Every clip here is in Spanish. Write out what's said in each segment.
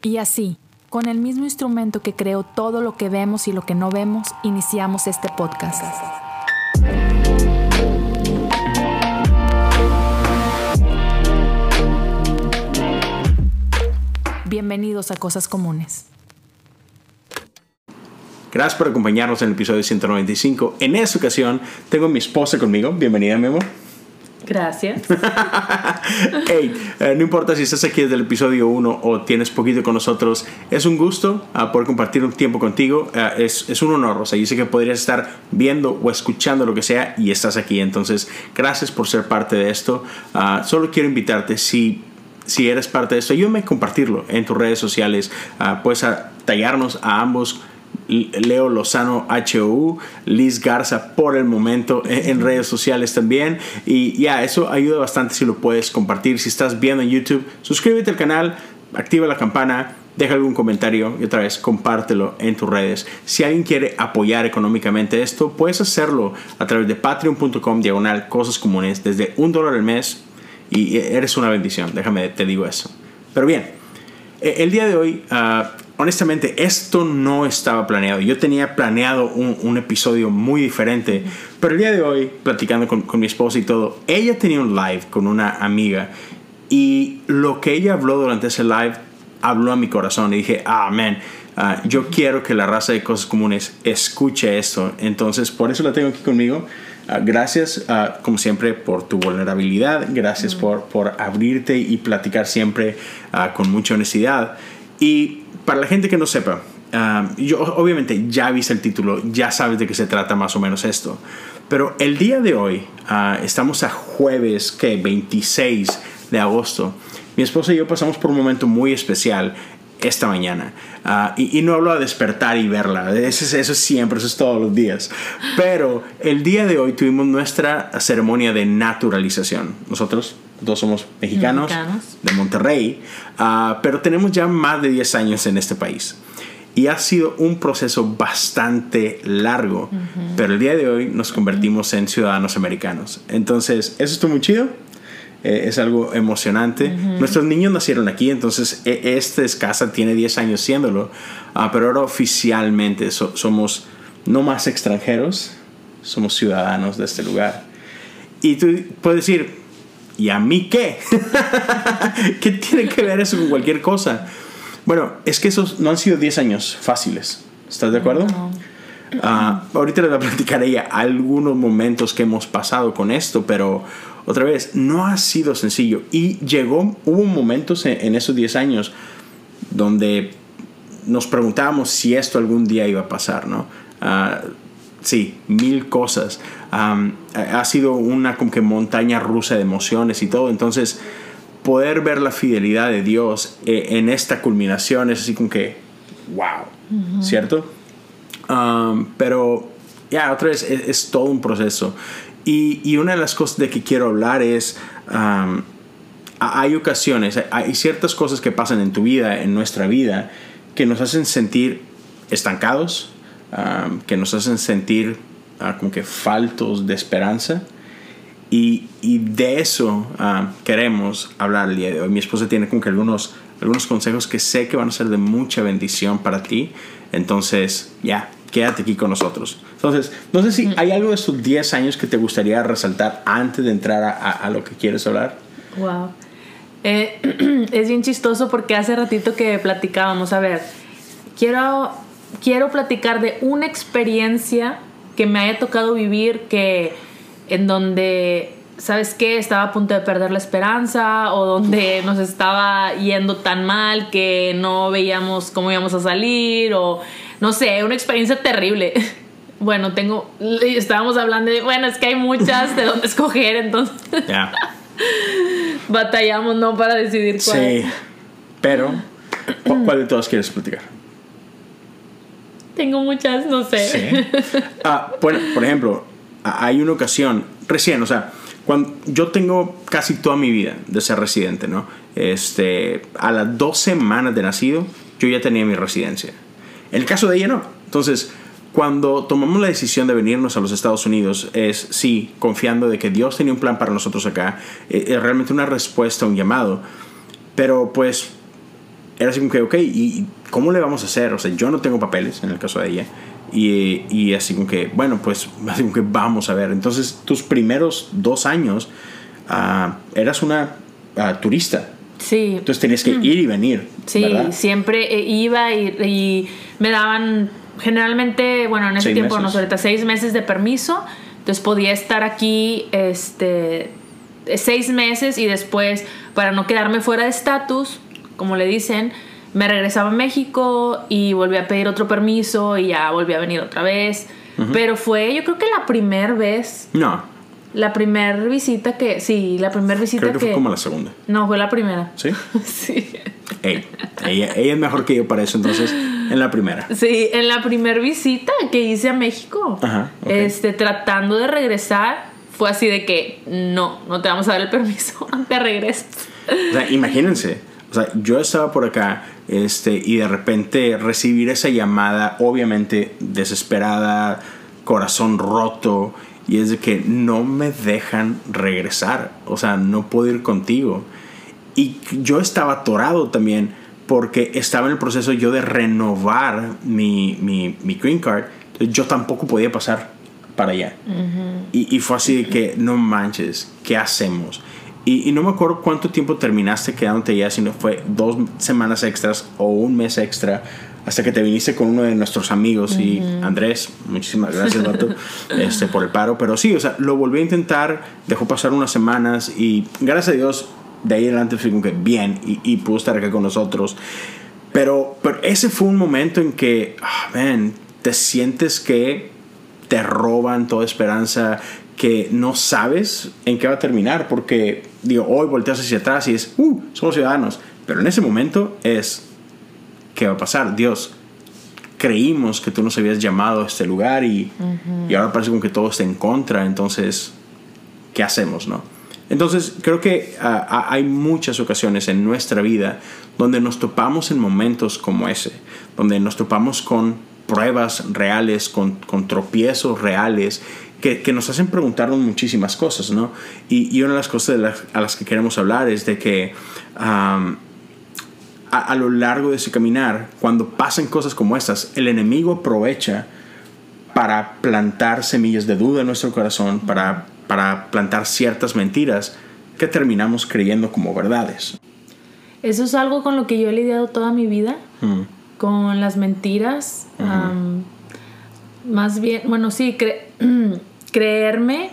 Y así, con el mismo instrumento que creó todo lo que vemos y lo que no vemos, iniciamos este podcast. Bienvenidos a Cosas Comunes. Gracias por acompañarnos en el episodio 195. En esta ocasión tengo a mi esposa conmigo. Bienvenida, Memo. Gracias. hey, eh, no importa si estás aquí desde el episodio 1 o tienes poquito con nosotros, es un gusto uh, poder compartir un tiempo contigo. Uh, es, un honor. O sea, yo sé que podrías estar viendo o escuchando lo que sea y estás aquí. Entonces, gracias por ser parte de esto. Uh, solo quiero invitarte, si, si eres parte de esto, ayúdame a compartirlo en tus redes sociales. puedes tallarnos a ambos Leo Lozano HOU, Liz Garza por el momento en, redes sociales también. Y ya, eso ayuda bastante si lo puedes compartir. Si estás viendo en YouTube, suscríbete al canal, activa la campana, deja algún comentario y otra vez compártelo en tus redes. Si alguien quiere apoyar económicamente esto, puedes hacerlo a través de patreon.com diagonal cosas comunes desde un dólar al mes y eres una bendición, déjame te digo eso. Pero bien, e, el día de hoy... Uh, honestamente, esto no estaba planeado. Yo tenía planeado un, episodio muy diferente, pero el día de hoy, platicando con, mi esposa y todo, ella tenía un live con una amiga y lo que ella habló durante ese live habló a mi corazón y dije, ah. Ah, yo quiero que la raza de cosas comunes escuche esto. Entonces, por eso la tengo aquí conmigo. Uh, gracias, uh, como siempre, por tu vulnerabilidad. Gracias por, por abrirte y platicar siempre con mucha honestidad. Y para la gente que no sepa, um, yo obviamente ya viste el título, ya sabes de qué se trata más o menos esto. Pero el día de hoy, uh, estamos a jueves, que 26 de agosto. Mi esposa y yo pasamos por un momento muy especial esta mañana. Uh, y, no hablo de despertar y verla, eso es, eso es siempre, eso es todos los días. Pero el día de hoy tuvimos nuestra ceremonia de naturalización. Nosotros Dos somos mexicanos, de Monterrey, ah, pero tenemos ya más de 10 años en este país. Y ha sido un proceso bastante largo, pero el día de hoy nos convertimos en ciudadanos americanos. Entonces, eso estuvo muy chido. Eh, es algo emocionante. Nuestros niños nacieron aquí, entonces e, esta es casa, tiene 10 años siéndolo, uh, pero ahora oficialmente somos no más extranjeros, somos ciudadanos de este lugar. Y tú puedes decir, ¿Y a mí qué? ¿Qué tiene que ver eso con cualquier cosa? Bueno, es que esos no han sido 10 años fáciles. ¿Estás de acuerdo? Ah, ahorita les voy a platicar ella algunos momentos que hemos pasado con esto, pero otra vez, no ha sido sencillo. Y llegó, hubo momentos en, esos 10 años donde nos preguntábamos si esto algún día iba a pasar, ¿no? Uh, sí, mil cosas. ha sido una como que montaña rusa de emociones y todo. Entonces, poder ver la fidelidad de Dios eh, en esta culminación es así como que, wow, ¿cierto? pero, ya, otra vez, es, todo un proceso. Y, una de las cosas de que quiero hablar es, hay ocasiones, hay ciertas cosas que pasan en tu vida, en nuestra vida, que nos hacen sentir estancados, que nos hacen sentir uh, como que faltos de esperanza. Y, y de eso queremos hablar el día de hoy. Mi esposa tiene como que algunos, algunos consejos que sé que van a ser de mucha bendición para ti. Entonces, ya, quédate aquí con nosotros. Entonces, no sé si hay algo de estos 10 años que te gustaría resaltar antes de entrar a, a, lo que quieres hablar. Wow. Eh, es bien chistoso porque hace ratito que platicábamos, a ver, quiero quiero platicar de una experiencia que me haya tocado vivir que en donde ¿sabes qué? Estaba a punto de perder la esperanza o donde nos estaba yendo tan mal que no veíamos cómo íbamos a salir o no sé, una experiencia terrible. Bueno, tengo, estábamos hablando de, bueno, es que hay muchas de dónde escoger, entonces batallamos, ¿no? Para decidir cuál. Sí, pero ¿cuál de todas quieres platicar? Tengo muchas, no sé. Ah, bueno, por ejemplo, hay una ocasión, recién, o sea, cuando yo tengo casi toda mi vida de ser residente, ¿no? Este, a las dos semanas de nacido, yo ya tenía mi residencia. El caso de ella no. Entonces, cuando tomamos la decisión de venirnos a los Estados Unidos, es sí, confiando de que Dios tenía un plan para nosotros acá, eh, es realmente una respuesta a un llamado. Pero pues era así como que, ok, ¿y cómo le vamos a hacer? O sea, yo no tengo papeles en el caso de ella. Y, y así como que, bueno, pues así como que vamos a ver. Entonces, tus primeros dos años ah, eras una ah, turista. Sí. Entonces tenías que ir y venir. Sí, ¿verdad? siempre eh, iba y, y me daban generalmente, bueno, en ese Seis tiempo, no meses. sé, ahorita seis meses de permiso. Entonces podía estar aquí este, seis meses y después, para no quedarme fuera de estatus, como le dicen, me regresaba a México y volví a pedir otro permiso y ya volví a venir otra vez. Pero fue, yo creo que la primera vez, No, la primera visita que, sí, la primera visita creo que, que... fue como la segunda. No, fue la primera. ¿Sí? Sí. Ey, ella, ella es mejor que yo para eso, entonces, en la primera. Sí, en la primera visita que hice a México, Ajá, este, tratando de regresar, fue así de que no, no te vamos a dar el permiso, te regresas. O sea, imagínense, o sea, yo estaba por acá este, y de repente recibir esa llamada, obviamente desesperada, corazón roto, y es de que no me dejan regresar, o sea, no puedo ir contigo. Y yo estaba atorado también porque estaba en el proceso yo de renovar mi, mi, mi green card, entonces yo tampoco podía pasar para allá. y, y fue así de que, no manches, ¿qué hacemos? Y, y no me acuerdo cuánto tiempo terminaste quedándote allá, si no fue dos semanas extras o un mes extra, hasta que te viniste con uno de nuestros amigos. Y Andrés, muchísimas gracias, vato, este, por el paro. Pero sí, o sea, lo volví a intentar, dejó pasar unas semanas y gracias a Dios, de ahí adelante fui como que bien y, y pudo estar acá con nosotros. Pero, pero ese fue un momento en que, man, te sientes que te roban toda esperanza, que no sabes en qué va a terminar, porque, digo, hoy volteas hacia atrás y es, uh, somos ciudadanos, pero en ese momento es, ¿qué va a pasar? Dios, creímos que tú nos habías llamado a este lugar y, y ahora parece como que todo está en contra, entonces, ¿qué hacemos, no? Entonces, creo que ah, hay muchas ocasiones en nuestra vida donde nos topamos en momentos como ese, donde nos topamos con pruebas reales, con, tropiezos reales, que, nos hacen preguntarnos muchísimas cosas, ¿no? Y, una de las cosas a las que queremos hablar es de que a, a lo largo de ese caminar, cuando pasan cosas como estas, el enemigo aprovecha para plantar semillas de duda en nuestro corazón, para, para plantar ciertas mentiras que terminamos creyendo como verdades. Eso es algo con lo que yo he lidiado toda mi vida, Mm. con las mentiras. más bien, bueno, sí, cre- creerme,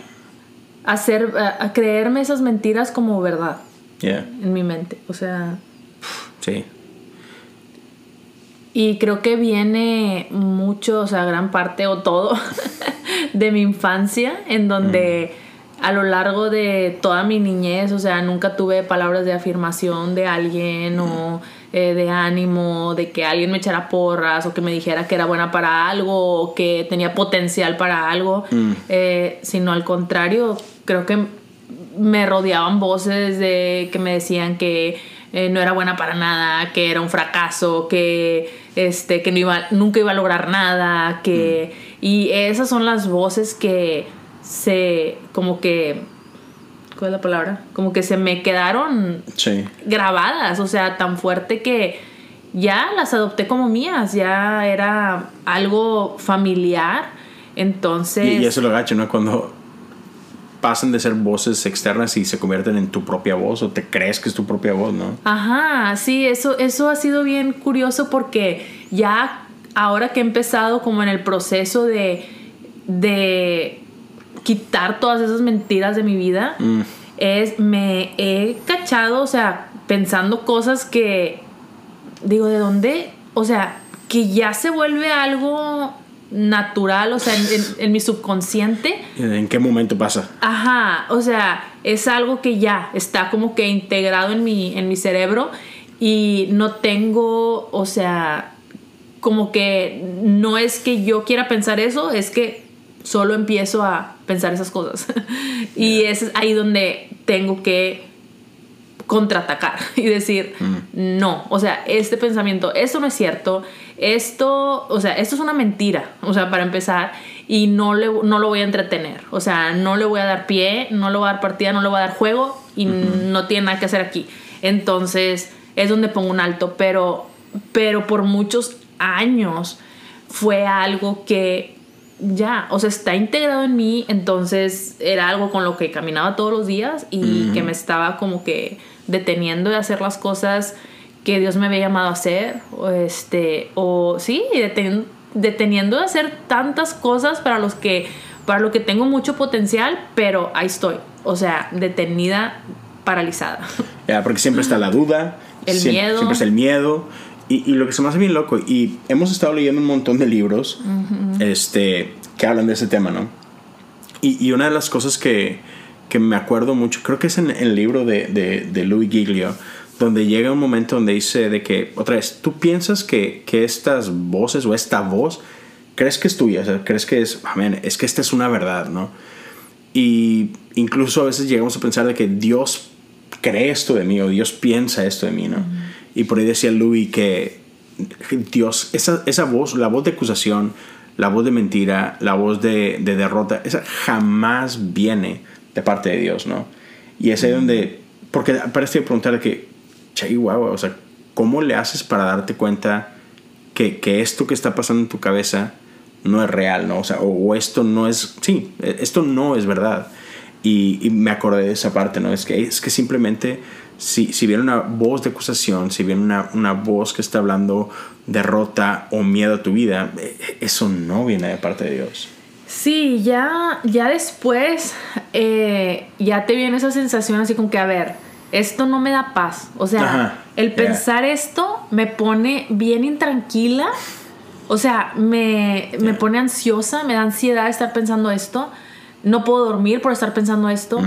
hacer, creerme esas mentiras como verdad Yeah, en mi mente. O sea, sí. Y creo que viene mucho, o sea, gran parte o todo de mi infancia, en donde a lo largo de toda mi niñez, o sea, nunca tuve palabras de afirmación de alguien o eh, de ánimo, de que alguien me echara porras o que me dijera que era buena para algo o que tenía potencial para algo, eh, sino al contrario, creo que me rodeaban voces de que me decían que eh, no era buena para nada, que era un fracaso, que este que no iba nunca iba a lograr nada, que y esas son las voces que se como que ¿cuál es la palabra? Como que se me quedaron Sí. grabadas, o sea, tan fuerte que ya las adopté como mías, ya era algo familiar. Entonces, Y, y eso es lo gacho, ¿no? Cuando pasan de ser voces externas y se convierten en tu propia voz o te crees que es tu propia voz, ¿no? Ajá, sí, eso, eso ha sido bien curioso porque ya ahora que he empezado como en el proceso de, de quitar todas esas mentiras de mi vida, Mm. es, me he cachado, o sea, pensando cosas que digo, ¿de dónde? O sea, que ya se vuelve algo natural, o sea, en, en- en mi subconsciente. ¿En qué momento pasa? Ajá, o sea, es algo que ya está como que integrado en mi, en mi cerebro y no tengo, o sea, como que no es que yo quiera pensar eso, es que solo empiezo a pensar esas cosas. y es ahí donde tengo que contraatacar y decir, no, o sea, este pensamiento, esto no es cierto, esto, o sea, esto es una mentira, o sea, para empezar, y no, le, no lo voy a entretener, o sea, no le voy a dar pie, no le voy a dar partida, no le voy a dar juego y no tiene nada que hacer aquí. Entonces, es donde pongo un alto, pero, pero por muchos años fue algo que ya, o sea, está integrado en mí, entonces era algo con lo que caminaba todos los días y que me estaba como que deteniendo de hacer las cosas que Dios me había llamado a hacer, o este, o sí, deteniendo, deteniendo de hacer tantas cosas para los que para lo que tengo mucho potencial, pero ahí estoy, o sea, detenida, paralizada. Ya, porque siempre está la duda, El siem- miedo. siempre está el miedo. Y, y lo que se me hace bien loco, y hemos estado leyendo un montón de libros este, que hablan de ese tema, ¿no? Y, y una de las cosas que, que me acuerdo mucho, creo que es en, el libro de, de, de Louis Giglio, donde llega un momento donde dice de que, otra vez, tú piensas que, que estas voces o esta voz, crees que es tuya, o sea, crees que es, amén, es que esta es una verdad, ¿no? Y incluso a veces llegamos a pensar de que Dios cree esto de mí o Dios piensa esto de mí, ¿no? Y por ahí decía Louis que Dios, esa, esa voz, la voz de acusación, la voz de mentira, la voz de, de derrota, esa jamás viene de parte de Dios, ¿no? Y es ahí donde, porque parece preguntar que, chihuahua, o sea, ¿cómo le haces para darte cuenta que, que esto que está pasando en tu cabeza no es real, ¿no? O sea, o, o esto no es, sí, esto no es verdad. Y, y, me acordé de esa parte, ¿no? Es que, es que simplemente, si, si viene una voz de acusación, si viene una, una voz que está hablando derrota o miedo a tu vida, eh, eso no viene de parte de Dios. Sí, ya, ya después, eh, ya te viene esa sensación así como que, a ver, esto no me da paz. O sea, Ajá, el yeah. pensar esto me pone bien intranquila. O sea, me, me pone ansiosa, me da ansiedad estar pensando esto. No puedo dormir por estar pensando esto.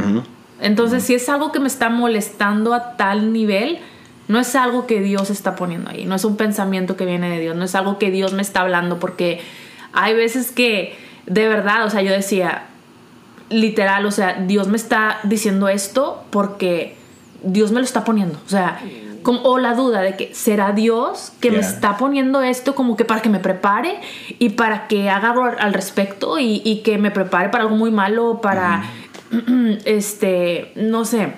Entonces, si es algo que me está molestando a tal nivel, no es algo que Dios está poniendo ahí, no es un pensamiento que viene de Dios, no es algo que Dios me está hablando, porque hay veces que, de verdad, o sea, yo decía, literal, o sea, Dios me está diciendo esto porque Dios me lo está poniendo, o sea, como, o la duda de que será Dios que me está poniendo esto como que para que me prepare y para que haga algo al respecto y, y que me prepare para algo muy malo, para, este, no sé,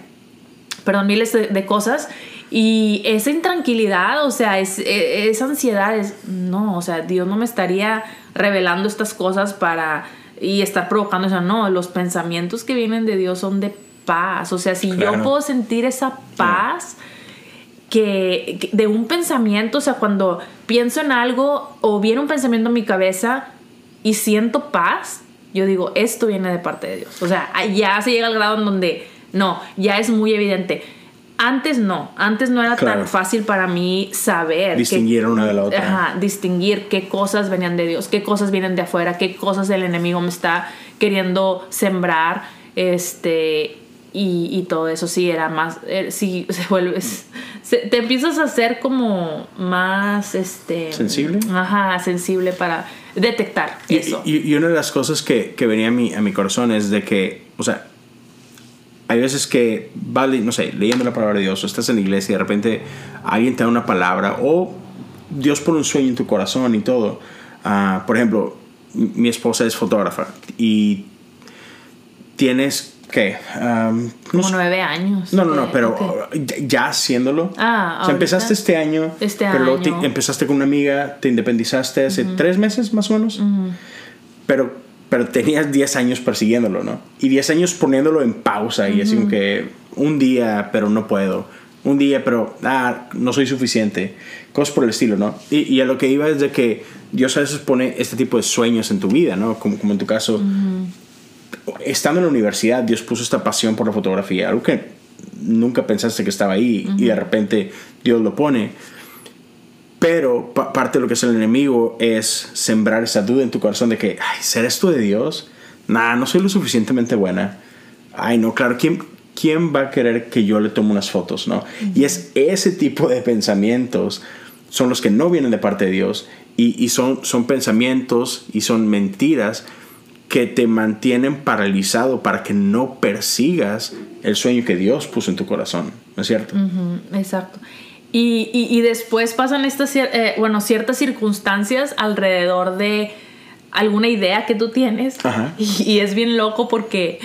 perdón, miles de, de cosas. Y esa intranquilidad, o sea, es, e- esa ansiedad es, no, o sea, Dios no me estaría revelando estas cosas para y estar provocando, o sea, no, los pensamientos que vienen de Dios son de paz, o sea, si Claro. yo puedo sentir esa paz que, que de un pensamiento, o sea, cuando pienso en algo o viene un pensamiento en mi cabeza y siento paz, yo digo, esto viene de parte de Dios. O sea, ya se llega al grado en donde, no, ya es muy evidente. Antes no, antes no era Claro. tan fácil para mí saber. Distinguir una de la otra. Ajá, distinguir qué cosas venían de Dios, qué cosas vienen de afuera, qué cosas el enemigo me está queriendo sembrar, este, y, y todo eso sí era más, eh, sí se vuelve, se- te empiezas a ser como más, este, ¿Sensible? Ajá, sensible para detectar Y, eso. y- y una de las cosas que, que venía a mi, a mi corazón es de que, o sea, hay veces que, vale, no sé, leyendo la palabra de Dios o estás en la iglesia y de repente alguien te da una palabra o Dios pone un sueño en tu corazón y todo. Ah, por ejemplo, mi esposa es fotógrafa y tienes, ¿qué? Am, no como nueve años. no, no, no, pero ok. ya- haciéndolo. Ah, o sea, empezaste este año, Este pero luego te- año. empezaste con una amiga, te independizaste hace tres meses más o menos. Pero, pero tenías 10 años persiguiéndolo, ¿no? Y 10 años poniéndolo en pausa y así como que un día, pero no puedo. Un día, pero ah, no soy suficiente. Cosas por el estilo, ¿no? Y, y a lo que iba es de que Dios a veces pone este tipo de sueños en tu vida, ¿no? Como, como en tu caso, estando en la universidad, Dios puso esta pasión por la fotografía, algo que nunca pensaste que estaba ahí y de repente Dios lo pone. Pero pa- parte de lo que es el enemigo es sembrar esa duda en tu corazón de que, ay, ¿será esto de Dios? Nah, no soy lo suficientemente buena. Ay, no, claro, ¿quién, quién va a querer que yo le tome unas fotos, no? Y es ese tipo de pensamientos son los que no vienen de parte de Dios y, y son, son pensamientos y son mentiras que te mantienen paralizado para que no persigas el sueño que Dios puso en tu corazón, ¿no es cierto? Ujú, exacto. Y, y- y después pasan estas, eh, bueno, ciertas circunstancias alrededor de alguna idea que tú tienes. Ajá. Y, y es bien loco porque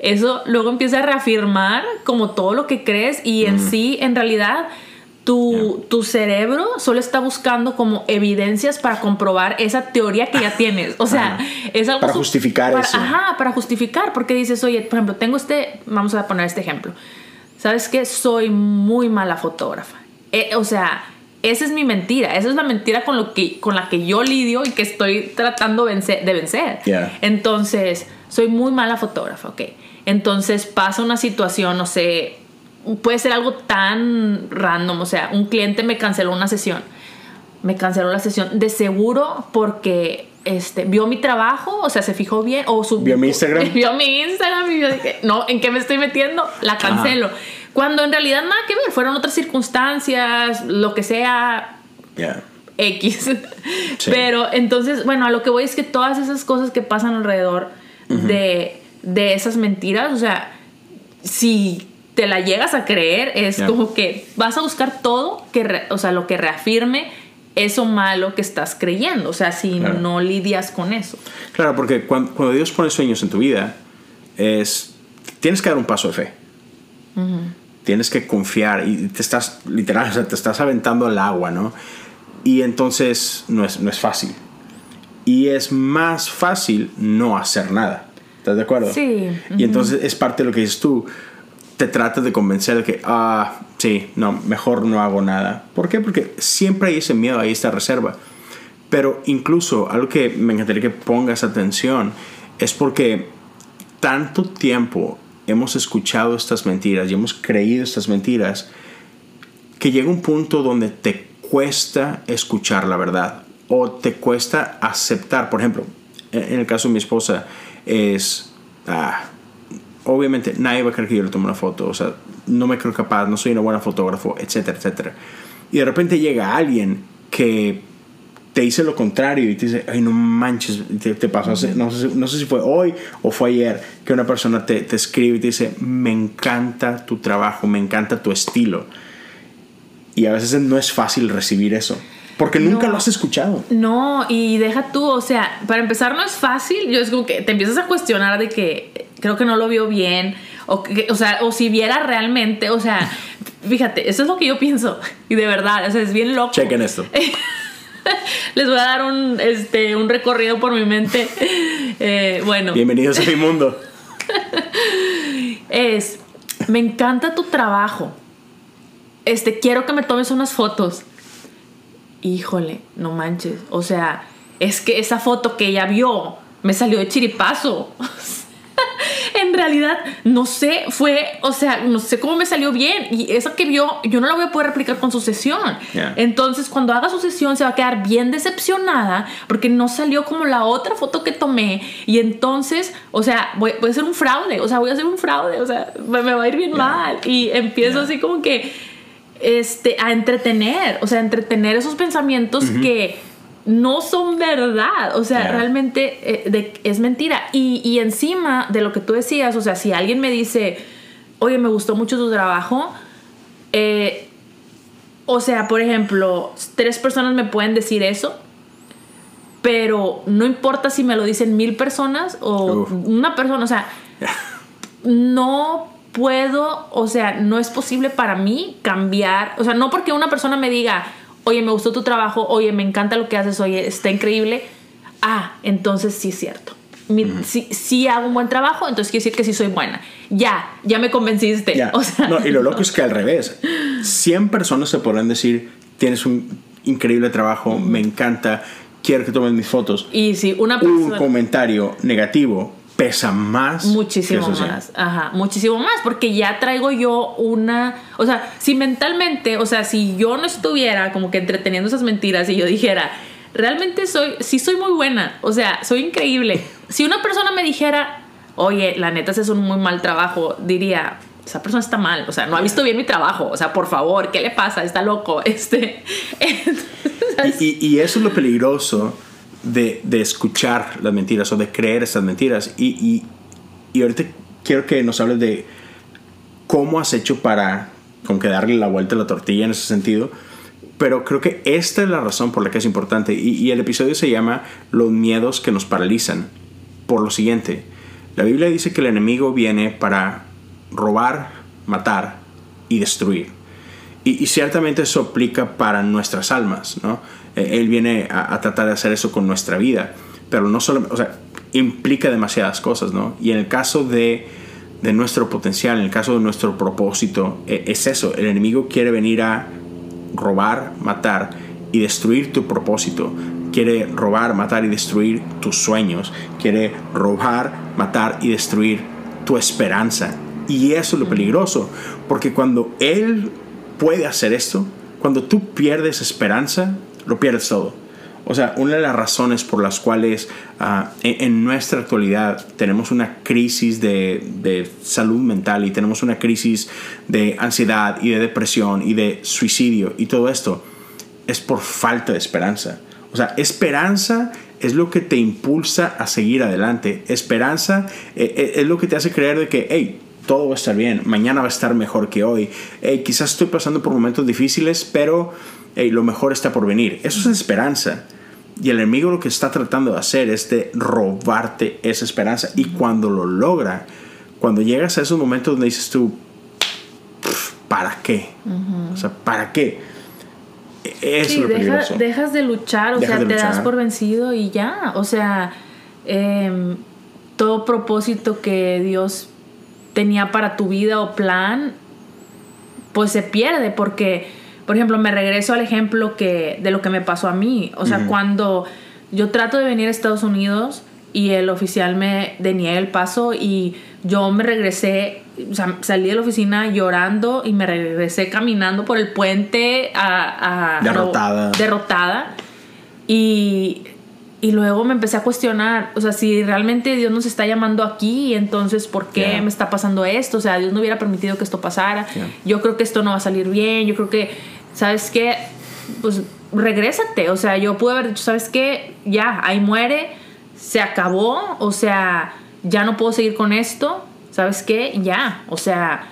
eso luego empieza a reafirmar como todo lo que crees y en sí, en realidad, tu, tu cerebro solo está buscando como evidencias para comprobar esa teoría que ya tienes. O sea, es algo... Para justificar para- eso. Ajá, para justificar, porque dices, oye, por ejemplo, tengo este, vamos a poner este ejemplo. ¿Sabes qué? Soy muy mala fotógrafa. Eh, o sea, esa es mi mentira. Esa es la mentira con, lo que, con la que yo lidio y que estoy tratando vencer- de vencer. Yeah. Entonces, soy muy mala fotógrafa, ok. Entonces pasa una situación, no sé, puede ser algo tan random, o sea, un cliente me canceló una sesión. Me canceló la sesión de seguro porque este, vio mi trabajo, o sea, se fijó bien. O su, ¿Vio mi Instagram? Vio mi Instagram y yo dije, no, ¿en qué me estoy metiendo? La cancelo. Cuando en realidad nada que ver, fueron otras circunstancias, lo que sea, Yeah. X. Sí. Pero entonces, bueno, a lo que voy es que todas esas cosas que pasan alrededor de, de esas mentiras, o sea, si te la llegas a creer, es como que vas a buscar todo, que re- o sea, lo que reafirme eso malo que estás creyendo, o sea, si Claro. no lidias con eso. Claro, porque cuando, cuando Dios pone sueños en tu vida, es tienes que dar un paso de fe. Tienes que confiar y te estás, literal, o sea, te estás aventando al agua, ¿no? Y entonces no es, no es fácil. Y es más fácil no hacer nada. ¿Estás de acuerdo? Sí, Y entonces es parte de lo que dices tú. Te tratas de convencer de que, ah, sí, no, mejor no hago nada. ¿Por qué? Porque siempre hay ese miedo, hay esta reserva. Pero incluso algo que me encantaría que pongas atención es porque tanto tiempo hemos escuchado estas mentiras y hemos creído estas mentiras que llega un punto donde te cuesta escuchar la verdad o te cuesta aceptar. Por ejemplo, en el caso de mi esposa es, ah, obviamente nadie va a creer que yo le tome una foto, o sea, no me creo capaz, no soy una buena fotógrafo, etcétera, etcétera. Y de repente llega alguien que te dice lo contrario y te dice, ay, no manches, te, te pasó, hace- no, sé, no sé si fue hoy o fue ayer, que una persona te, te escribe y te dice, me encanta tu trabajo, me encanta tu estilo. Y a veces no es fácil recibir eso, porque nunca No. lo has escuchado. No, y deja tú, o sea, para empezar no es fácil, yo es como que te empiezas a cuestionar de que creo que no lo vio bien, o, que, o sea, o si viera realmente, o sea, fíjate, eso es lo que yo pienso, y de verdad, o sea, es bien loco. Chequen esto. Les voy a dar un, este, un recorrido por mi mente. Eh, bueno, Bienvenidos a mi mundo. es, me encanta tu trabajo. Este, quiero que me tomes unas fotos. Híjole, no manches. O sea, es que esa foto que ella vio me salió de chiripazo. En realidad, no sé, fue, o sea, no sé cómo me salió bien. Y esa que vio, yo no la voy a poder replicar con su sesión. Ya. Entonces, cuando haga su sesión, se va a quedar bien decepcionada porque no salió como la otra foto que tomé. Y entonces, o sea, voy, voy a hacer un fraude. O sea, voy a hacer un fraude. O sea, me, me va a ir bien mal. Y empiezo así como que este, a entretener, o sea, a entretener esos pensamientos que no son verdad, o sea, realmente eh, de- es mentira. Y, y encima de lo que tú decías, o sea, si alguien me dice, oye, me gustó mucho tu trabajo, eh, o sea, por ejemplo, tres personas me pueden decir eso, pero no importa si me lo dicen mil personas o Uf. una persona, o sea, no puedo, o sea, no es posible para mí cambiar, o sea, no porque una persona me diga, oye, me gustó tu trabajo, oye, me encanta lo que haces, oye, está increíble, ah, entonces sí es cierto. Mi- si, si hago un buen trabajo, entonces quiere decir que sí soy buena. Ya, ya me convenciste. Ya. O sea, No, y lo loco es que al revés. 100 personas se podrán decir, tienes un increíble trabajo, me encanta, quiero que tomes mis fotos. Y si una Un persona... comentario negativo pesa más. Muchísimo que eso, sí. más, ajá, muchísimo más, porque ya traigo yo una, o sea, si mentalmente, o sea, si yo no estuviera como que entreteniendo esas mentiras y yo dijera, realmente soy, sí soy muy buena, o sea, soy increíble. Si una persona me dijera, oye, la neta, ese es un muy mal trabajo, diría, esa persona está mal, o sea, no ha visto bien mi trabajo, o sea, por favor, ¿qué le pasa? Está loco, este. Entonces, Y, y- y eso es lo peligroso de, de escuchar las mentiras o de creer estas mentiras. Y, y, y ahorita quiero que nos hables de cómo has hecho para como que darle la vuelta a la tortilla en ese sentido. Pero creo que esta es la razón por la que es importante. Y, y el episodio se llama Los miedos que nos paralizan. Por lo siguiente, la Biblia dice que el enemigo viene para robar, matar y destruir. y, ciertamente eso aplica para nuestras almas, ¿no? Eh, él viene a, tratar de hacer eso con nuestra vida, pero no solo, o sea, implica demasiadas cosas, ¿no? Y en el caso de, de nuestro potencial, en el caso de nuestro propósito, e, es eso, el enemigo quiere venir a robar, matar y destruir tu propósito. Quiere robar, matar y destruir tus sueños. Quiere robar, matar y destruir tu esperanza. Y eso es lo peligroso, porque cuando Él puede hacer esto, cuando tú pierdes esperanza, lo pierdes todo. O sea, una de las razones por las cuales ah, en, nuestra actualidad tenemos una crisis de, de, salud mental y tenemos una crisis de ansiedad y de depresión y de suicidio y todo esto es por falta de esperanza. O sea, esperanza es lo que te impulsa a seguir adelante. Esperanza eh, eh, es lo que te hace creer de que, hey, todo va a estar bien, mañana va a estar mejor que hoy. quizás estoy pasando por momentos difíciles, pero lo mejor está por venir. Eso es esperanza. Y el enemigo lo que está tratando de hacer es de robarte esa esperanza. Y cuando lo logra, cuando llegas a esos momentos donde dices tú, ¿para qué? O sea, ¿para qué? Eso es dejas de luchar, o sea, te das por vencido y ya. O sea, em, todo propósito que Dios tenía para tu vida o plan, pues se pierde porque, por ejemplo, me regreso al ejemplo que, de lo que me pasó a mí. O sea, cuando yo trato de venir a Estados Unidos y el oficial me deniega el paso y yo me regresé, o sea, salí de la oficina llorando y me regresé caminando por el puente a... derrotada. derrotada. Y y luego me empecé a cuestionar, o sea, si realmente Dios nos está llamando aquí, entonces, ¿por qué me está pasando esto? O sea, Dios no hubiera permitido que esto pasara. Yo creo que esto no va a salir bien. Yo creo que, ¿sabes qué? Pues regrésate. O sea, yo pude haber dicho, ¿sabes qué? Ya, ahí muere, se acabó. O sea, ya no puedo seguir con esto. ¿Sabes qué? Ya. O sea,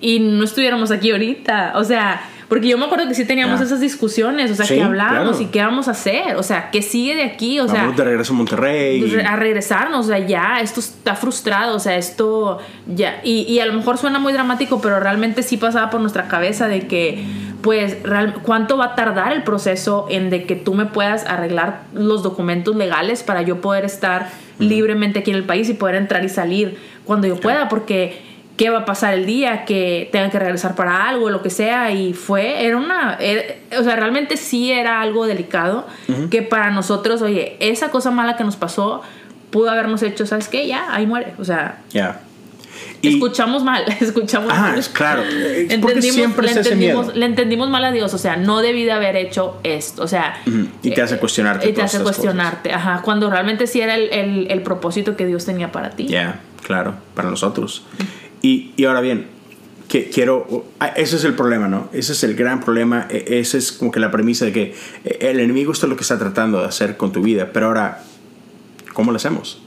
y no estuviéramos aquí ahorita. O sea, porque yo me acuerdo que sí teníamos esas discusiones, o sea, que hablábamos y qué vamos a hacer, o sea, qué sigue de aquí, o sea. de regreso a Monterrey. Pues, a regresarnos, o sea, ya, esto está frustrado, o sea, esto ya. Y, y a lo mejor suena muy dramático, pero realmente sí pasaba por nuestra cabeza de que, pues, ¿cuánto va a tardar el proceso en de que tú me puedas arreglar los documentos legales para yo poder estar libremente aquí en el país y poder entrar y salir cuando yo pueda? Porque qué va a pasar el día, que tengan que regresar para algo, lo que sea, y fue, era una, o sea, realmente sí era algo delicado, que para nosotros, oye, esa cosa mala que nos pasó pudo habernos hecho, ¿sabes qué? Ya, ahí muere, o sea. Ya. escuchamos mal, escuchamos ah, mal. es claro. entendimos, siempre le, entendimos, le entendimos mal a Dios, o sea, no debí de haber hecho esto, o sea. Y te hace cuestionarte. Y te hace cuestionarte, ajá, cuando realmente sí era el, el, propósito que Dios tenía para ti. Ya, claro, para nosotros. Y, y ahora bien, que quiero, ah, ese es el problema, ¿no? Ese es el gran problema, e, esa es como que la premisa de que eh, el enemigo esto es lo que está tratando de hacer con tu vida, pero ahora, ¿cómo lo hacemos?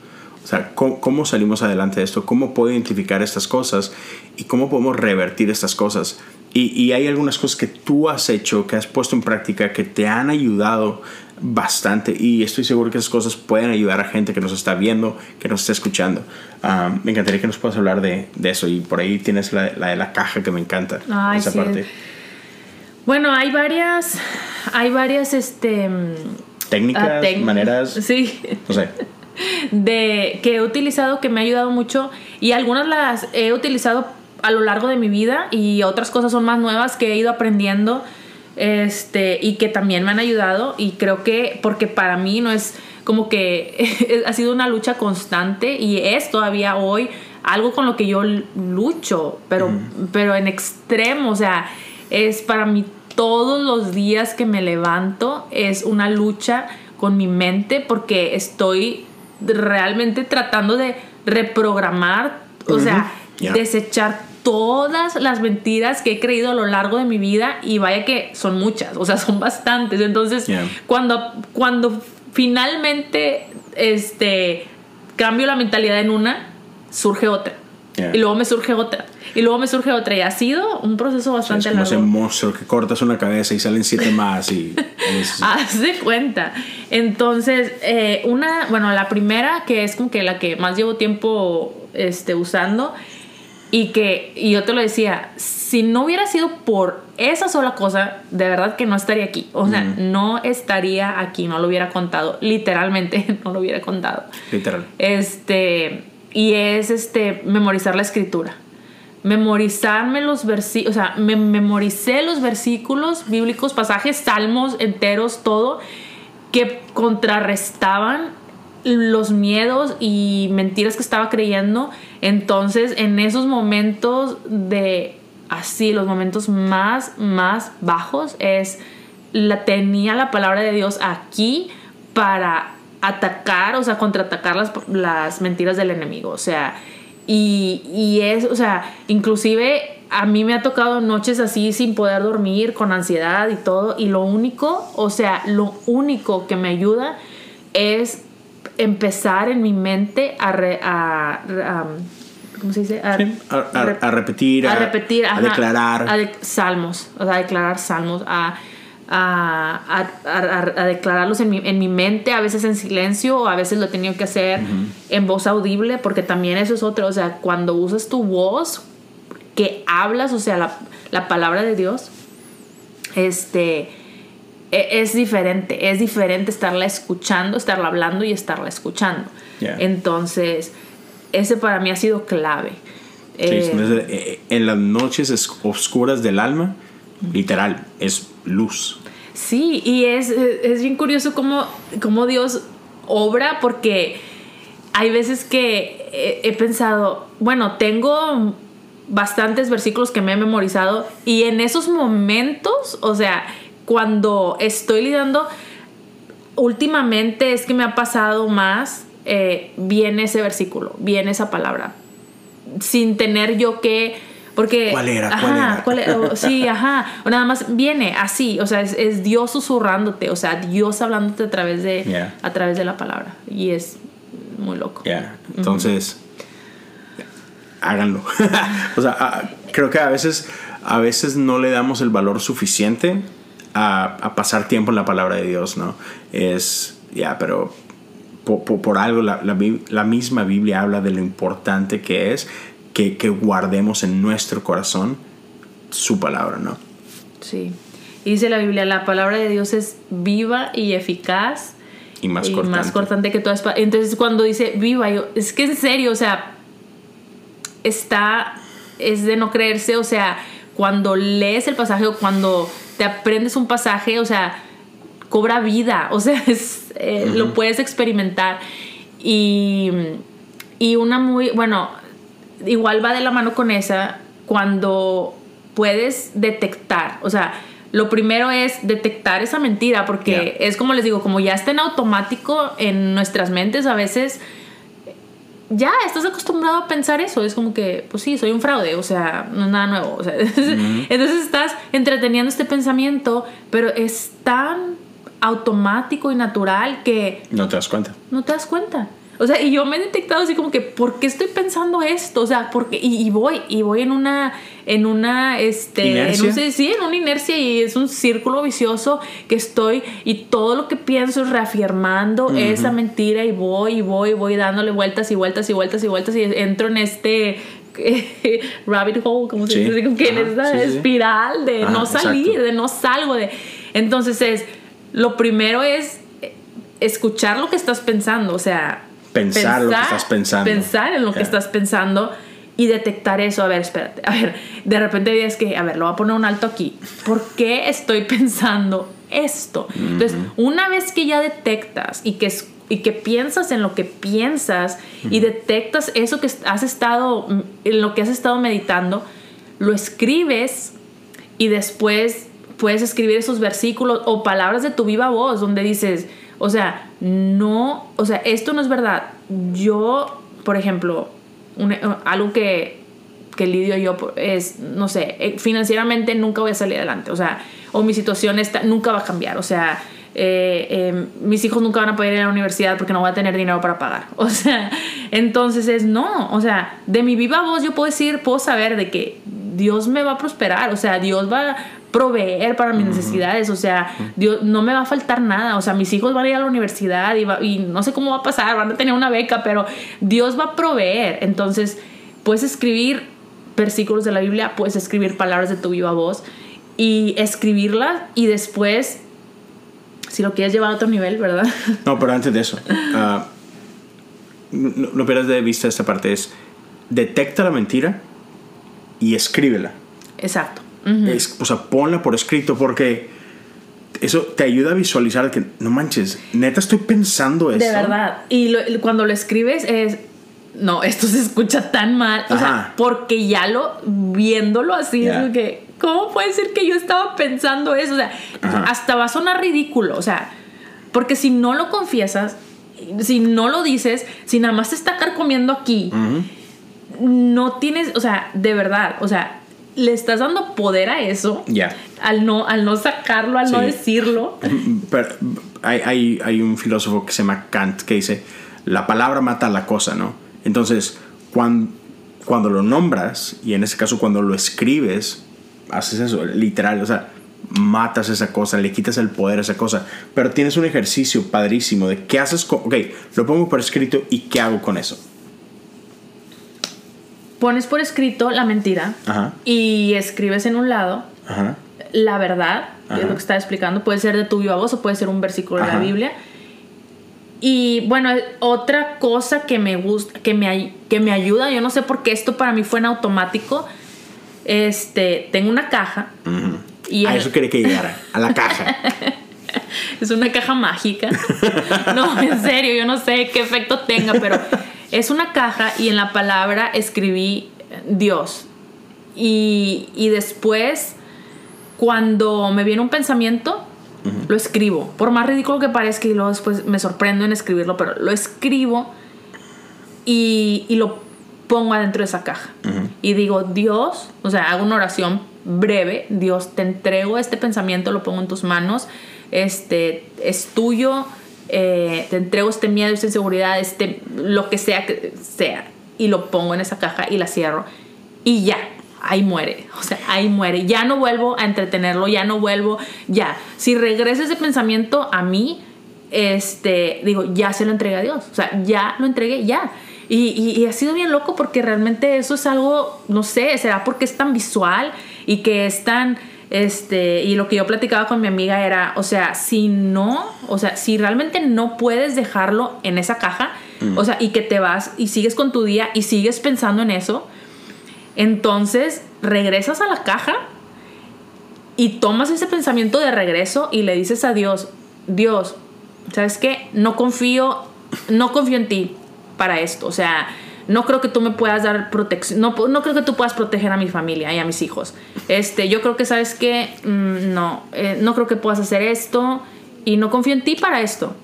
O sea, ¿cómo, ¿cómo, salimos adelante de esto? ¿Cómo puedo identificar estas cosas? ¿Y cómo podemos revertir estas cosas? Y, y, hay algunas cosas que tú has hecho, que has puesto en práctica, que te han ayudado bastante y estoy seguro que esas cosas pueden ayudar a gente que nos está viendo, que nos está escuchando. Ah, me encantaría que nos puedas hablar de, de, eso y por ahí tienes la, la, de la caja que me encanta. esa parte. Bueno, hay varias, hay varias, este... Técnicas, ah, maneras. Sí. No sé. De, que he utilizado que me ha ayudado mucho y algunas las he utilizado a lo largo de mi vida y otras cosas son más nuevas que he ido aprendiendo este, y que también me han ayudado. Y creo que porque para mí no es como que ha sido una lucha constante y es todavía hoy algo con lo que yo lucho, pero, pero en extremo, o sea, es para mí todos los días que me levanto es una lucha con mi mente porque estoy realmente tratando de reprogramar, o sea, desechar todas las mentiras que he creído a lo largo de mi vida y vaya que son muchas, o sea, son bastantes. Entonces, cuando, cuando finalmente este, cambio la mentalidad en una, surge otra. Y luego me surge otra. Y luego me surge otra. Y ha sido un proceso bastante largo. es como ese monstruo que cortas una cabeza y salen siete más. Y, Haz de cuenta. Entonces, eh, una, bueno, la primera, que es como que la que más llevo tiempo este, usando, Y que, y yo te lo decía, si no hubiera sido por esa sola cosa, de verdad que no estaría aquí. O sea, no estaría aquí, no lo hubiera contado. Literalmente, no lo hubiera contado. Literal. Este, y es este, memorizar la escritura. Memorizarme los versículos, o sea, me memoricé los versículos bíblicos, pasajes, salmos enteros, todo, que contrarrestaban los miedos y mentiras que estaba creyendo. Entonces, en esos momentos de así, los momentos más, más bajos, es la tenía la palabra de Dios aquí para atacar, o sea, contraatacar las, las mentiras del enemigo. O sea, y, y es, o sea, inclusive a mí me ha tocado noches así sin poder dormir, con ansiedad y todo, y lo único, o sea, lo único que me ayuda es empezar en mi mente a, a, ¿cómo se dice? A, repetir, a, repetir, a declarar. Salmos, o sea, a declarar salmos, a, declararlos en mi, en mi, mente, a veces en silencio, o a veces lo he tenido que hacer en voz audible, porque también eso es otro, o sea, cuando usas tu voz, que hablas, o sea, la, la palabra de Dios, este es diferente, es diferente estarla escuchando, estarla hablando y estarla escuchando. Entonces, ese para mí ha sido clave. Eh, eh, en las noches oscuras del alma, literal, es luz. Sí, y es, es bien curioso cómo, cómo, Dios obra, porque hay veces que he, he pensado, bueno, tengo bastantes versículos que me he memorizado y en esos momentos, o sea, cuando estoy lidiando, últimamente es que me ha pasado más, eh, viene ese versículo, viene esa palabra, sin tener yo que... Porque, ¿Cuál era? Ajá, ¿cuál era? sí, ajá. O nada más viene así, o sea, es, Dios susurrándote, o sea, Dios hablándote a través de, a través de la palabra. Y es muy loco. Ya, entonces, háganlo. o sea, ah, creo que a veces, a veces no le damos el valor suficiente a, pasar tiempo en la palabra de Dios, ¿no? Es, ya, pero por, algo la, la, misma Biblia habla de lo importante que es que, que, guardemos en nuestro corazón su palabra, ¿no? Sí. Y dice la Biblia, la palabra de Dios es viva y eficaz. Y más cortante. más cortante que todas. Entonces cuando dice viva, yo, es que en serio, o sea, está, es de no creerse, o sea, cuando lees el pasaje o cuando te aprendes un pasaje, o sea, cobra vida, o sea, eh, lo puedes experimentar. Y, y una muy, bueno, igual va de la mano con esa cuando puedes detectar, o sea, lo primero es detectar esa mentira, porque es como les digo, como ya está en automático en nuestras mentes, a veces ya estás acostumbrado a pensar eso. Es como que, pues sí, soy un fraude, o sea, no es nada nuevo. Entonces estás entreteniendo este pensamiento, pero es tan automático y natural que... No te das cuenta. No te das cuenta. O sea, y yo me he detectado así como que, ¿por qué estoy pensando esto? O sea, porque y, y voy, y voy en una, en una, este, ¿Inercia? En sí, en una inercia y es un círculo vicioso que estoy y todo lo que pienso es reafirmando esa mentira y voy y voy y voy dándole vueltas y vueltas y vueltas y vueltas y entro en este rabbit hole, como se dice, que en esta espiral de no salir, de no salgo de... Entonces es, lo primero es escuchar lo que estás pensando, o sea, pensar, lo que estás pensando. Pensar en lo que estás pensando y detectar eso. A ver, espérate. A ver, de repente es que, a ver, lo voy a poner un alto aquí. ¿Por qué estoy pensando esto? Entonces, una vez que ya detectas y que, y que piensas en lo que piensas y detectas eso que has estado, en lo que has estado meditando, lo escribes y después puedes escribir esos versículos o palabras de tu viva voz donde dices, o sea, no, o sea, esto no es verdad. Yo, por ejemplo, algo que, que lidio yo es, no sé, eh, financieramente nunca voy a salir adelante, o sea, o mi situación está, nunca va a cambiar, o sea, eh, mis hijos nunca van a poder ir a la universidad porque no voy a tener dinero para pagar. O sea, entonces es no, o sea, de mi viva voz yo puedo decir, puedo saber de que Dios me va a prosperar, o sea, Dios va, proveer para mis necesidades, o sea, Dios, no me va a faltar nada, o sea, mis hijos van a ir a la universidad y, y no sé cómo va a pasar, van a tener una beca, pero Dios va a proveer, entonces puedes escribir versículos de la Biblia, puedes escribir palabras de tu viva voz y escribirlas y después, si lo quieres llevar a otro nivel, ¿verdad? No, pero antes de eso, ah, no, no pierdas de vista esta parte, es detecta la mentira y escríbela. Exacto. Es- o sea, ponla por escrito porque eso te ayuda a visualizar que, no manches, neta estoy pensando esto. De verdad. Y lo- cuando lo escribes es. No, esto se escucha tan mal. O sea, porque ya lo. Viéndolo así, es que. ¿Cómo puede ser que yo estaba pensando eso? O sea, Ajá. hasta va a sonar ridículo. O sea, porque si no lo confiesas, si no lo dices, si nada más te está carcomiendo aquí, no tienes. O sea, de verdad. O sea, le estás dando poder a eso. Ya. Al no, al no sacarlo, al no decirlo. Pero hay, hay, hay un filósofo que se llama Kant que dice, la palabra mata a la cosa, ¿no? Entonces, cuando, cuando lo nombras, y en ese caso cuando lo escribes, haces eso, literal, o sea, matas esa cosa, le quitas el poder a esa cosa, pero tienes un ejercicio padrísimo de qué haces con, ok, lo pongo por escrito y qué hago con eso. Pones por escrito la mentira. Ajá, y escribes en un lado ajá, la verdad, que es lo que está explicando, puede ser de tu viva voz o puede ser un versículo de la Biblia. Y bueno, otra cosa que me gusta, que me, que me ayuda, yo no sé por qué esto para mí fue en automático. Este, tengo una caja ujú. y a el- eso quería que llegara, a la caja. es una caja mágica. no, en serio, yo no sé qué efecto tenga, pero es una caja y en la palabra escribí Dios. Y, y después, cuando me viene un pensamiento, lo escribo. Por más ridículo que parezca, y luego después me sorprendo en escribirlo, pero lo escribo y, y lo pongo adentro de esa caja. Y digo, Dios, o sea, hago una oración breve, Dios, te entrego este pensamiento, lo pongo en tus manos, este, es tuyo, eh, te entrego este miedo, esta inseguridad, este, lo que sea que sea, y lo pongo en esa caja y la cierro. Y ya, ahí muere, o sea, ahí muere. Ya no vuelvo a entretenerlo, ya no vuelvo, ya. Si regresa ese pensamiento a mí, este, digo, ya se lo entregué a Dios, o sea, ya lo entregué, ya. Y, y- y ha sido bien loco porque realmente eso es algo, no sé, será porque es tan visual y que es tan, este, y lo que yo platicaba con mi amiga era, o sea, si no, o sea, si realmente no puedes dejarlo en esa caja, o sea, y que te vas y sigues con tu día y sigues pensando en eso, entonces regresas a la caja y tomas ese pensamiento de regreso y le dices a Dios, Dios, ¿sabes qué? No confío, no confío en ti para esto. O sea, no creo que tú me puedas dar protección, no, no creo que tú puedas proteger a mi familia y a mis hijos. Este, yo creo que, ¿sabes qué? Mm, no, eh, no creo que puedas hacer esto y no confío en ti para esto.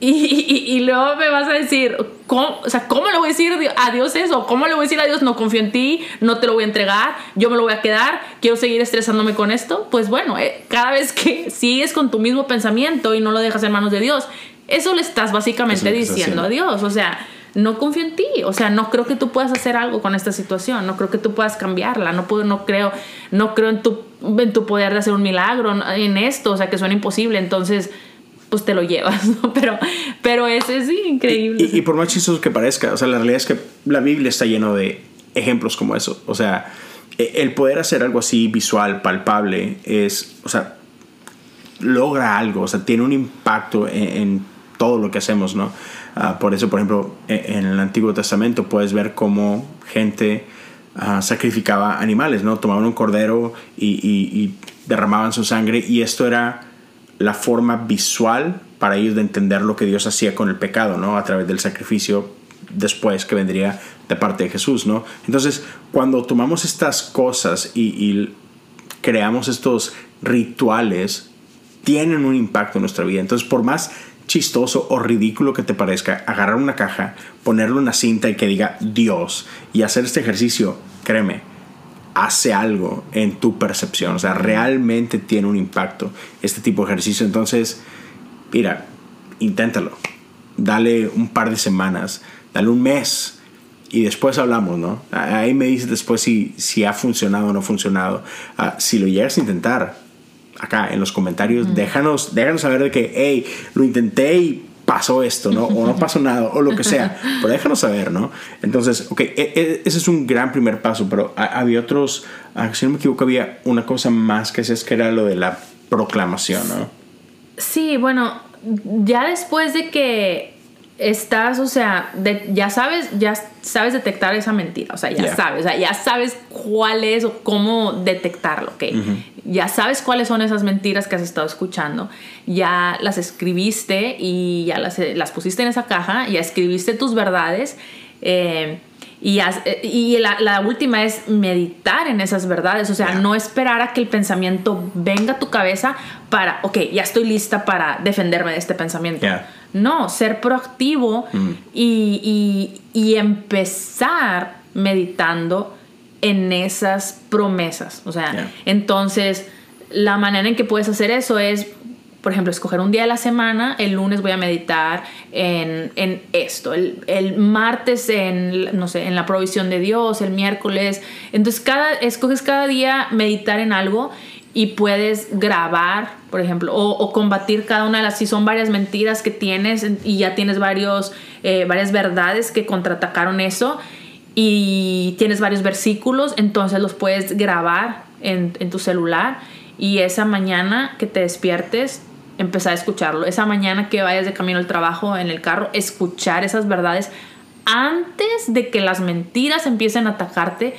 Y, y- y luego me vas a decir, ¿cómo, o sea, ¿cómo le voy a decir a Dios eso? ¿Cómo le voy a decir a Dios, no confío en ti, no te lo voy a entregar, yo me lo voy a quedar, quiero seguir estresándome con esto? Pues bueno, eh, cada vez que sigues con tu mismo pensamiento y no lo dejas en manos de Dios, eso le estás básicamente que diciendo a Dios. O sea, no confío en ti, o sea, no creo que tú puedas hacer algo con esta situación, no creo que tú puedas cambiarla, no puedo, no creo, no creo en tu, en tu poder de hacer un milagro, en esto, o sea, que suena imposible, entonces pues te lo llevas, ¿no? Pero, pero es, es increíble. Y, por más chistoso que parezca, o sea, la realidad es que la Biblia está lleno de ejemplos como eso. O sea, e- el poder hacer algo así visual, palpable, es, o sea, logra algo, o sea, tiene un impacto en todo lo que hacemos, ¿no? Ah, por eso, por ejemplo, e- en el Antiguo Testamento puedes ver cómo gente ah, sacrificaba animales, ¿no? Tomaban un cordero y, derramaban su sangre y esto era la forma visual para ellos de entender lo que Dios hacía con el pecado, ¿no? A través del sacrificio después que vendría de parte de Jesús, ¿no? Entonces, cuando tomamos estas cosas y, y creamos estos rituales, tienen un impacto en nuestra vida. Entonces, por más chistoso o ridículo que te parezca, agarrar una caja, ponerle una cinta y que diga Dios y hacer este ejercicio, créeme, hace algo en tu percepción. O sea, realmente tiene un impacto este tipo de ejercicio. Entonces, mira, inténtalo. Dale un par de semanas, dale un mes y después hablamos, ¿no? Ahí me dices después si, si ha funcionado o no ha funcionado. Ah, si lo llegas a intentar, acá en los comentarios, déjanos, déjanos saber de que, hey, lo intenté y pasó esto, ¿no? O no pasó nada, o lo que sea. Pero déjanos saber, ¿no? Entonces, ok, e, e, ese es un gran primer paso, pero había otros, ah, si no me equivoco, había una cosa más que es que era lo de la proclamación, ¿no? Sí, bueno, ya después de que estás, o sea, ya sabes, ya sabes detectar esa mentira, o sea, ya sabes, o sea, ya sabes cuál es o cómo detectarlo, ¿ok? Ya sabes cuáles son esas mentiras que has estado escuchando, ya las escribiste y ya las, las pusiste en esa caja, ya escribiste tus verdades. Eh, y, eh, y la, última es meditar en esas verdades, o sea, no esperar a que el pensamiento venga a tu cabeza para, ok, ya estoy lista para defenderme de este pensamiento. No, ser proactivo mm. y, y, empezar meditando en esas promesas. O sea, entonces la manera en que puedes hacer eso es por ejemplo, escoger un día de la semana, el lunes voy a meditar en, esto, el, martes en, no sé, en la provisión de Dios, el miércoles. Entonces, cada, escoges cada día meditar en algo y puedes grabar, por ejemplo, o, combatir cada una de las, si son varias mentiras que tienes y ya tienes varios, eh, varias verdades que contraatacaron eso y tienes varios versículos, entonces los puedes grabar en, en tu celular y esa mañana que te despiertes empezar a escucharlo. Esa mañana que vayas de camino al trabajo en el carro, escuchar esas verdades antes de que las mentiras empiecen a atacarte.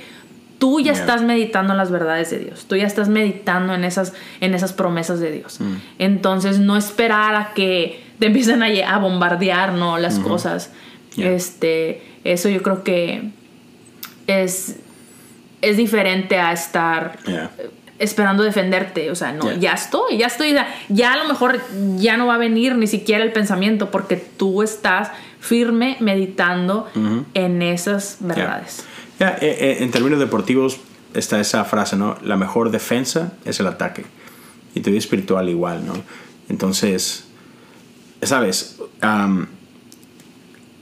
Tú ya estás meditando en las verdades de Dios. Tú ya estás meditando en esas, en esas promesas de Dios. Mm. Entonces, no esperar a que te empiecen a, bombardear ¿no? las cosas. Este, eso yo creo que es, es diferente a estar esperando defenderte, o sea, no, ya estoy, ya estoy, ya a lo mejor ya no va a venir ni siquiera el pensamiento porque tú estás firme meditando en esas verdades. Eh, eh, en términos deportivos está esa frase, ¿no? La mejor defensa es el ataque. Y tu vida espiritual igual, ¿no? Entonces, sabes,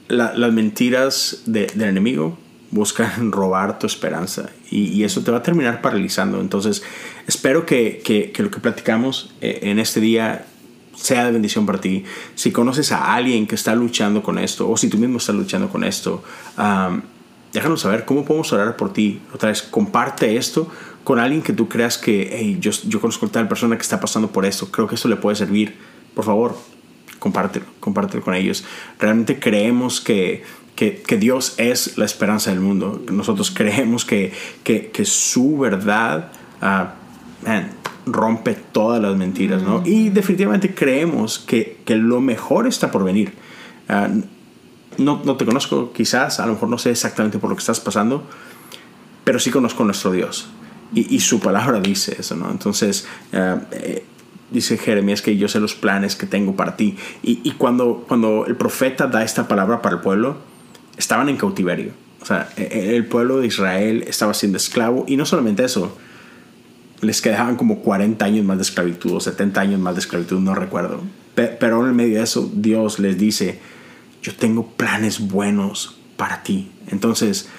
las mentiras del enemigo buscan robar tu esperanza y, eso te va a terminar paralizando. Entonces, espero que, que, lo que platicamos eh, en este día sea de bendición para ti. Si conoces a alguien que está luchando con esto o si tú mismo estás luchando con esto, déjanos saber cómo podemos orar por ti. Otra vez, comparte esto con alguien que tú creas que, hey, yo, yo conozco a tal persona que está pasando por esto, creo que esto le puede servir. Por favor, compártelo, compártelo con ellos. Realmente creemos que que, Dios es la esperanza del mundo. Nosotros creemos que, que, su verdad ah, rompe todas las mentiras, ¿no? Y definitivamente creemos que, lo mejor está por venir. Ah, no, no, te conozco quizás, a lo mejor no sé exactamente por lo que estás pasando, pero sí conozco a nuestro Dios. Y, y su palabra dice eso, ¿no? Entonces, ah, eh, dice Jeremías que yo sé los planes que tengo para ti. Y, y, cuando, cuando el profeta da esta palabra para el pueblo, estaban en cautiverio. O sea, e, e, el pueblo de Israel estaba siendo esclavo y no solamente eso, les quedaban como 40 años más de esclavitud o 70 años más de esclavitud, no recuerdo. Pero en medio de eso, Dios les dice, yo tengo planes buenos para ti. Entonces,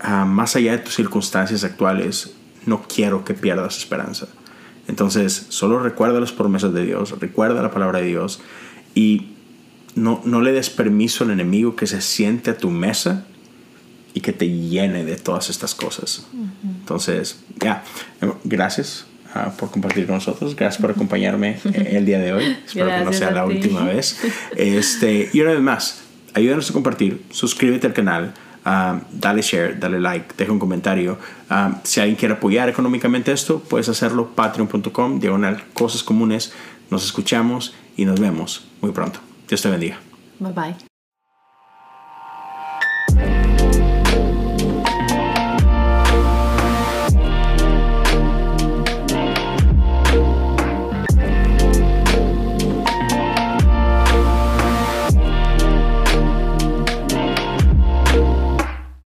ah, más allá de tus circunstancias actuales, no quiero que pierdas esperanza. Entonces, solo recuerda las promesas de Dios, recuerda la palabra de Dios y no, no le des permiso al enemigo que se siente a tu mesa y que te llene de todas estas cosas. Entonces, ya, gracias ah, por compartir con nosotros, gracias por acompañarme el día de hoy. Espero que no sea la última vez. Este, y una vez más, ayúdanos a compartir, suscríbete al canal. Ah, dale share, dale like, deja un comentario. Ah, si alguien quiere apoyar económicamente esto, puedes hacerlo patreon.com, diagonal cosas comunes. Nos escuchamos y nos vemos muy pronto. Dios te bendiga. Bye bye.